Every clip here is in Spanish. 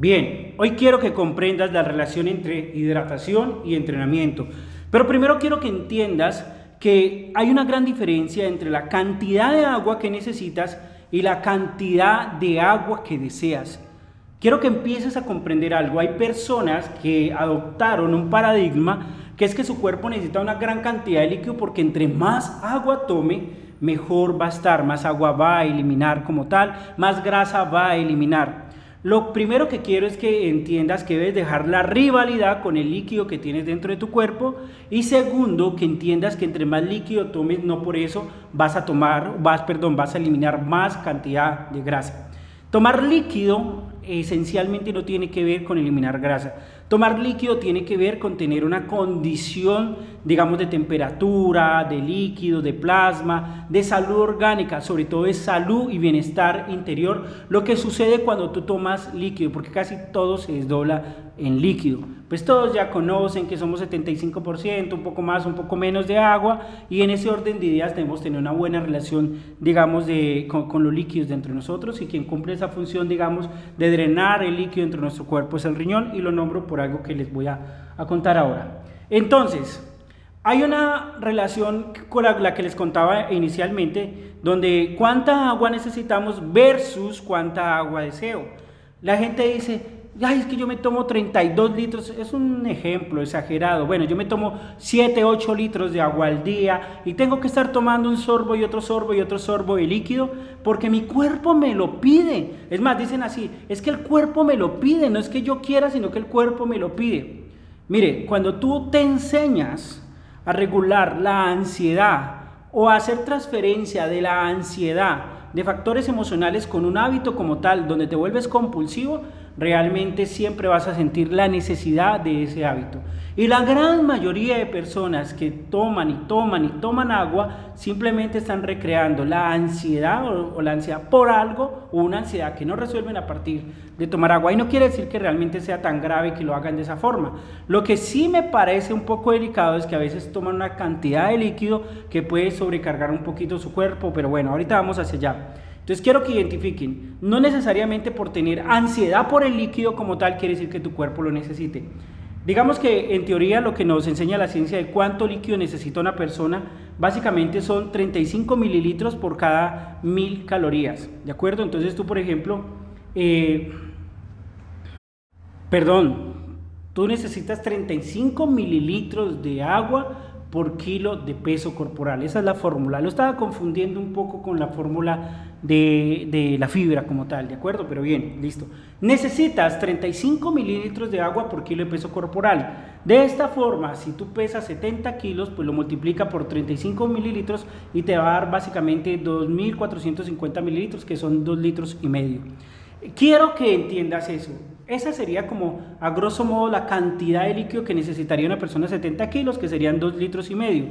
Bien, hoy quiero que comprendas la relación entre hidratación y entrenamiento. Pero primero quiero que entiendas que hay una gran diferencia entre la cantidad de agua que necesitas y la cantidad de agua que deseas. Quiero que empieces a comprender algo. Hay personas que adoptaron un paradigma que es que su cuerpo necesita una gran cantidad de líquido porque entre más agua tome, mejor va a estar, más agua va a eliminar como tal, más grasa va a eliminar. Lo primero que quiero es que entiendas que debes dejar la rivalidad con el líquido que tienes dentro de tu cuerpo y segundo, que entiendas que entre más líquido tomes, no por eso vas a tomar, vas, perdón, vas a eliminar más cantidad de grasa. Tomar líquido esencialmente no tiene que ver con eliminar grasa. Tomar líquido tiene que ver con tener una condición, digamos, de temperatura, de líquido, de plasma, de salud orgánica, sobre todo de salud y bienestar interior, lo que sucede cuando tú tomas líquido, porque casi todo se desdobla en líquido. Pues todos ya conocen que somos 75%, un poco más, un poco menos de agua, y en ese orden de ideas debemos tener una buena relación, digamos, de, con, los líquidos dentro de nosotros, y quien cumple esa función, digamos, de drenar el líquido dentro de nuestro cuerpo es el riñón, y lo nombro por algo que les voy a, contar ahora. Entonces, hay una relación con la, la, que les contaba inicialmente, donde cuánta agua necesitamos versus cuánta agua deseo. La gente dice, ay, es que yo me tomo 32 litros, es un ejemplo exagerado. Bueno, yo me tomo 7, 8 litros de agua al día y tengo que estar tomando un sorbo y otro sorbo y otro sorbo de líquido porque mi cuerpo me lo pide. Es más, dicen así, es que el cuerpo me lo pide, no es que yo quiera, sino que el cuerpo me lo pide. Mire, cuando tú te enseñas a regular la ansiedad o a hacer transferencia de la ansiedad, de factores emocionales con un hábito como tal, donde te vuelves compulsivo, realmente siempre vas a sentir la necesidad de ese hábito. Y la gran mayoría de personas que toman y toman y toman agua simplemente están recreando la ansiedad o, la ansiedad por algo o una ansiedad que no resuelven a partir de tomar agua. Y no quiere decir que realmente sea tan grave que lo hagan de esa forma. Lo que sí me parece un poco delicado es que a veces toman una cantidad de líquido que puede sobrecargar un poquito su cuerpo, pero bueno, ahorita vamos hacia allá. Entonces quiero que identifiquen, no necesariamente por tener ansiedad por el líquido como tal quiere decir que tu cuerpo lo necesite. Digamos que en teoría lo que nos enseña la ciencia de cuánto líquido necesita una persona, básicamente son 35 mililitros por cada mil calorías, ¿de acuerdo? Entonces tú, por ejemplo, eh, perdón, tú necesitas 35 mililitros de agua por kilo de peso corporal. Esa es la fórmula. Lo estaba confundiendo un poco con la fórmula de, la fibra como tal, ¿de acuerdo? Pero bien, listo. Necesitas 35 mililitros de agua por kilo de peso corporal. De esta forma, si tú pesas 70 kilos, pues lo multiplica por 35 mililitros y te va a dar básicamente 2.450 mililitros, que son 2 litros y medio. Quiero que entiendas eso. Esa sería como, a grosso modo, la cantidad de líquido que necesitaría una persona de 70 kilos, que serían 2 litros y medio.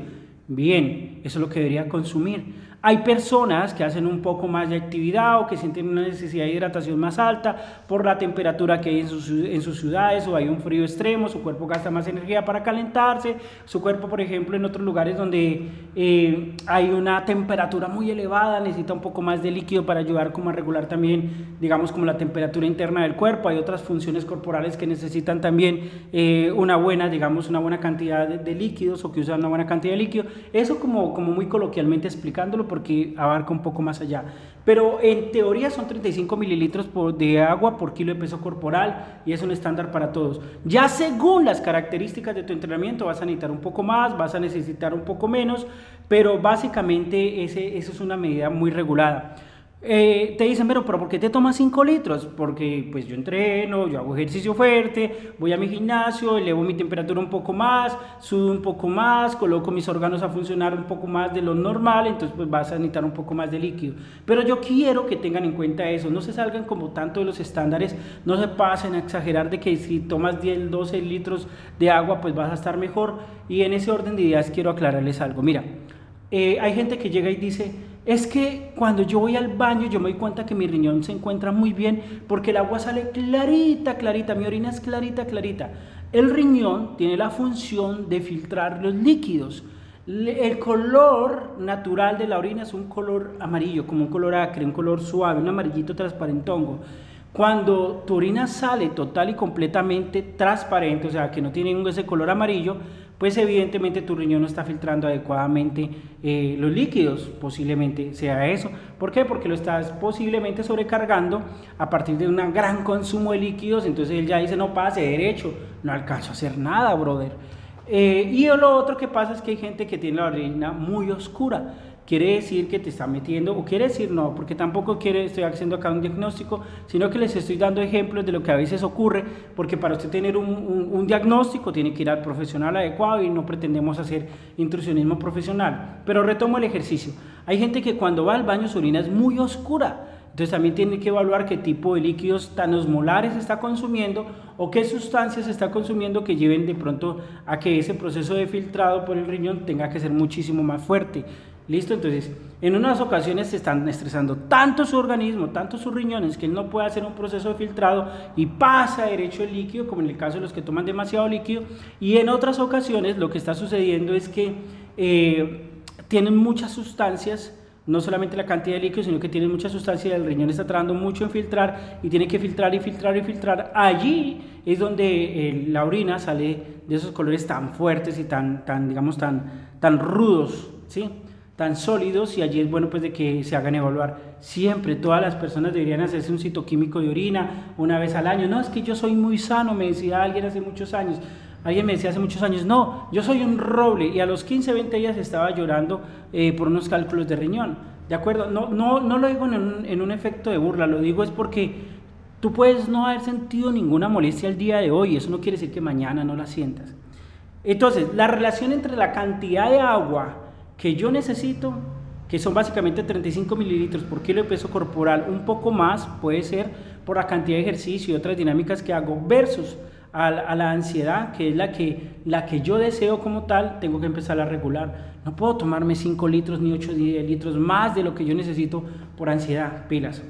Bien, eso es lo que debería consumir. Hay personas que hacen un poco más de actividad o que sienten una necesidad de hidratación más alta por la temperatura que hay en sus, ciudades o hay un frío extremo, su cuerpo gasta más energía para calentarse, su cuerpo, por ejemplo, en otros lugares donde eh, hay una temperatura muy elevada, necesita un poco más de líquido para ayudar como a regular también, digamos, como la temperatura interna del cuerpo. Hay otras funciones corporales que necesitan también eh, una buena, digamos, una buena cantidad de, líquidos o que usan una buena cantidad de líquido. Eso como, como muy coloquialmente explicándolo porque abarca un poco más allá. Pero en teoría son 35 mililitros de agua por kilo de peso corporal y es un estándar para todos. Ya según las características de tu entrenamiento vas a necesitar un poco más, vas a necesitar un poco menos, pero básicamente ese, eso es una medida muy regulada. Eh, te dicen, pero, pero ¿por qué te tomas 5 litros? Porque pues yo entreno, yo hago ejercicio fuerte, voy a mi gimnasio, elevo mi temperatura un poco más, sudo un poco más, coloco mis órganos a funcionar un poco más de lo normal, entonces pues vas a necesitar un poco más de líquido. Pero yo quiero que tengan en cuenta eso, no se salgan como tanto de los estándares, no se pasen a exagerar de que si tomas 10, 12 litros de agua pues vas a estar mejor. Y en ese orden de ideas quiero aclararles algo. Mira, eh, hay gente que llega y dice, es que cuando yo voy al baño yo me doy cuenta que mi riñón se encuentra muy bien porque el agua sale clarita, clarita, mi orina es clarita, clarita. El riñón tiene la función de filtrar los líquidos. El color natural de la orina es un color amarillo, como un color acre, un color suave, un amarillito transparentongo. Cuando tu orina sale total y completamente transparente, o sea, que no tiene ese color amarillo, pues evidentemente tu riñón no está filtrando adecuadamente eh, los líquidos, posiblemente sea eso. ¿Por qué? Porque lo estás posiblemente sobrecargando a partir de un gran consumo de líquidos, entonces él ya dice, no pase derecho, no alcanzo a hacer nada, brother. Eh, y lo otro que pasa es que hay gente que tiene la orina muy oscura quiere decir que te está metiendo, o quiere decir no, porque tampoco quiere, estoy haciendo acá un diagnóstico, sino que les estoy dando ejemplos de lo que a veces ocurre, porque para usted tener un, un, diagnóstico tiene que ir al profesional adecuado y no pretendemos hacer intrusionismo profesional. Pero retomo el ejercicio. Hay gente que cuando va al baño su orina es muy oscura, entonces también tiene que evaluar qué tipo de líquidos tan osmolares está consumiendo o qué sustancias está consumiendo que lleven de pronto a que ese proceso de filtrado por el riñón tenga que ser muchísimo más fuerte. ¿Listo? Entonces, en unas ocasiones se están estresando tanto su organismo, tanto sus riñones, que él no puede hacer un proceso de filtrado y pasa derecho el líquido, como en el caso de los que toman demasiado líquido. Y en otras ocasiones lo que está sucediendo es que eh, tienen muchas sustancias, no solamente la cantidad de líquido, sino que tienen muchas sustancias y el riñón está tardando mucho en filtrar y tiene que filtrar y filtrar y filtrar. Allí es donde eh, la orina sale de esos colores tan fuertes y tan, tan digamos, tan, tan rudos, ¿sí? Tan sólidos y allí es bueno pues de que se hagan evaluar. Siempre todas las personas deberían hacerse un citoquímico de orina una vez al año. No, es que yo soy muy sano, me decía alguien hace muchos años. Alguien me decía hace muchos años, no, yo soy un roble y a los 15, 20 días estaba llorando eh, por unos cálculos de riñón. ¿De acuerdo? No, no, no lo digo en un, en un efecto de burla, lo digo es porque tú puedes no haber sentido ninguna molestia el día de hoy, eso no quiere decir que mañana no la sientas. Entonces, la relación entre la cantidad de agua que yo necesito, que son básicamente 35 mililitros por kilo de peso corporal, un poco más puede ser por la cantidad de ejercicio y otras dinámicas que hago, versus a la, ansiedad, que es la que, la que yo deseo como tal, tengo que empezar a regular. No puedo tomarme 5 litros ni 8 litros más de lo que yo necesito por ansiedad, pilas.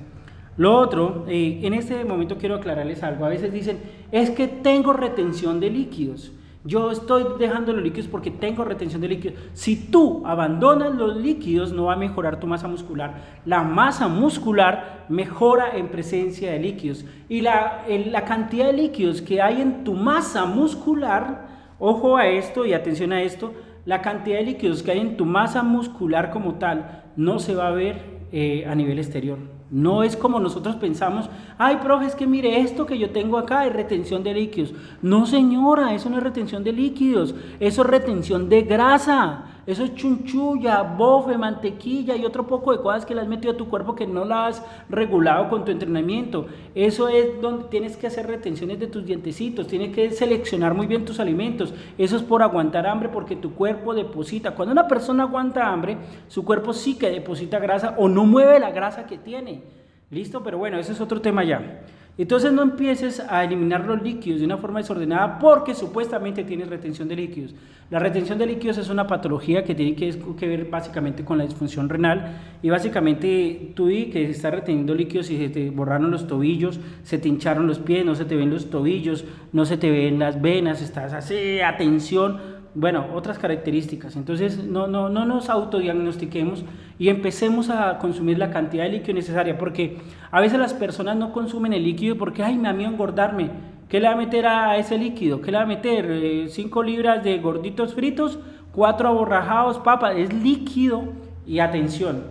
Lo otro, eh, en este momento quiero aclararles algo. A veces dicen, es que tengo retención de líquidos. Yo estoy dejando los líquidos porque tengo retención de líquidos. Si tú abandonas los líquidos, no va a mejorar tu masa muscular. La masa muscular mejora en presencia de líquidos. Y la, cantidad de líquidos que hay en tu masa muscular, ojo a esto y atención a esto, la cantidad de líquidos que hay en tu masa muscular como tal no se va a ver eh, a nivel exterior. No es como nosotros pensamos, ay, profe, es que mire esto que yo tengo acá es retención de líquidos. No, señora, eso no es retención de líquidos, eso es retención de grasa. Eso es chunchulla, bofe, mantequilla y otro poco de cosas que le has metido a tu cuerpo que no las has regulado con tu entrenamiento. Eso es donde tienes que hacer retenciones de tus dientecitos, tienes que seleccionar muy bien tus alimentos. Eso es por aguantar hambre porque tu cuerpo deposita. Cuando una persona aguanta hambre, su cuerpo sí que deposita grasa o no mueve la grasa que tiene. ¿Listo? Pero bueno, ese es otro tema ya. Entonces no empieces a eliminar los líquidos de una forma desordenada porque supuestamente tienes retención de líquidos. La retención de líquidos es una patología que tiene que, ver básicamente con la disfunción renal y básicamente tú y que estás reteniendo líquidos y se te borraron los tobillos, se te hincharon los pies, no se te ven los tobillos, no se te ven las venas, estás así, atención bueno, otras características. Entonces, no, no, no nos autodiagnostiquemos y empecemos a consumir la cantidad de líquido necesaria, porque a veces las personas no consumen el líquido porque, ay, me da miedo engordarme. ¿Qué le va a meter a ese líquido? ¿Qué le va a meter? 5 eh, libras de gorditos fritos, 4 aborrajados, papas. Es líquido y atención,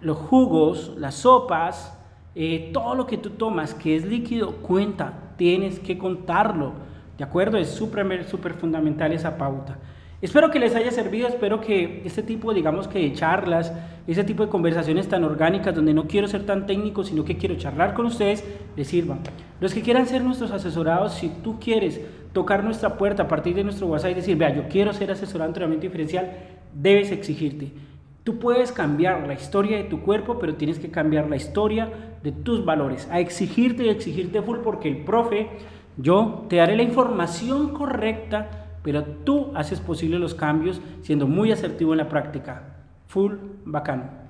los jugos, las sopas, eh, todo lo que tú tomas que es líquido, cuenta, tienes que contarlo. ¿De acuerdo? Es súper super fundamental esa pauta. Espero que les haya servido, espero que este tipo, digamos que de charlas, ese tipo de conversaciones tan orgánicas donde no quiero ser tan técnico, sino que quiero charlar con ustedes, les sirvan. Los que quieran ser nuestros asesorados, si tú quieres tocar nuestra puerta a partir de nuestro WhatsApp y decir, vea, yo quiero ser asesorado en entrenamiento diferencial, debes exigirte. Tú puedes cambiar la historia de tu cuerpo, pero tienes que cambiar la historia de tus valores. A exigirte y exigirte full porque el profe yo te daré la información correcta, pero tú haces posible los cambios siendo muy asertivo en la práctica. Full bacano.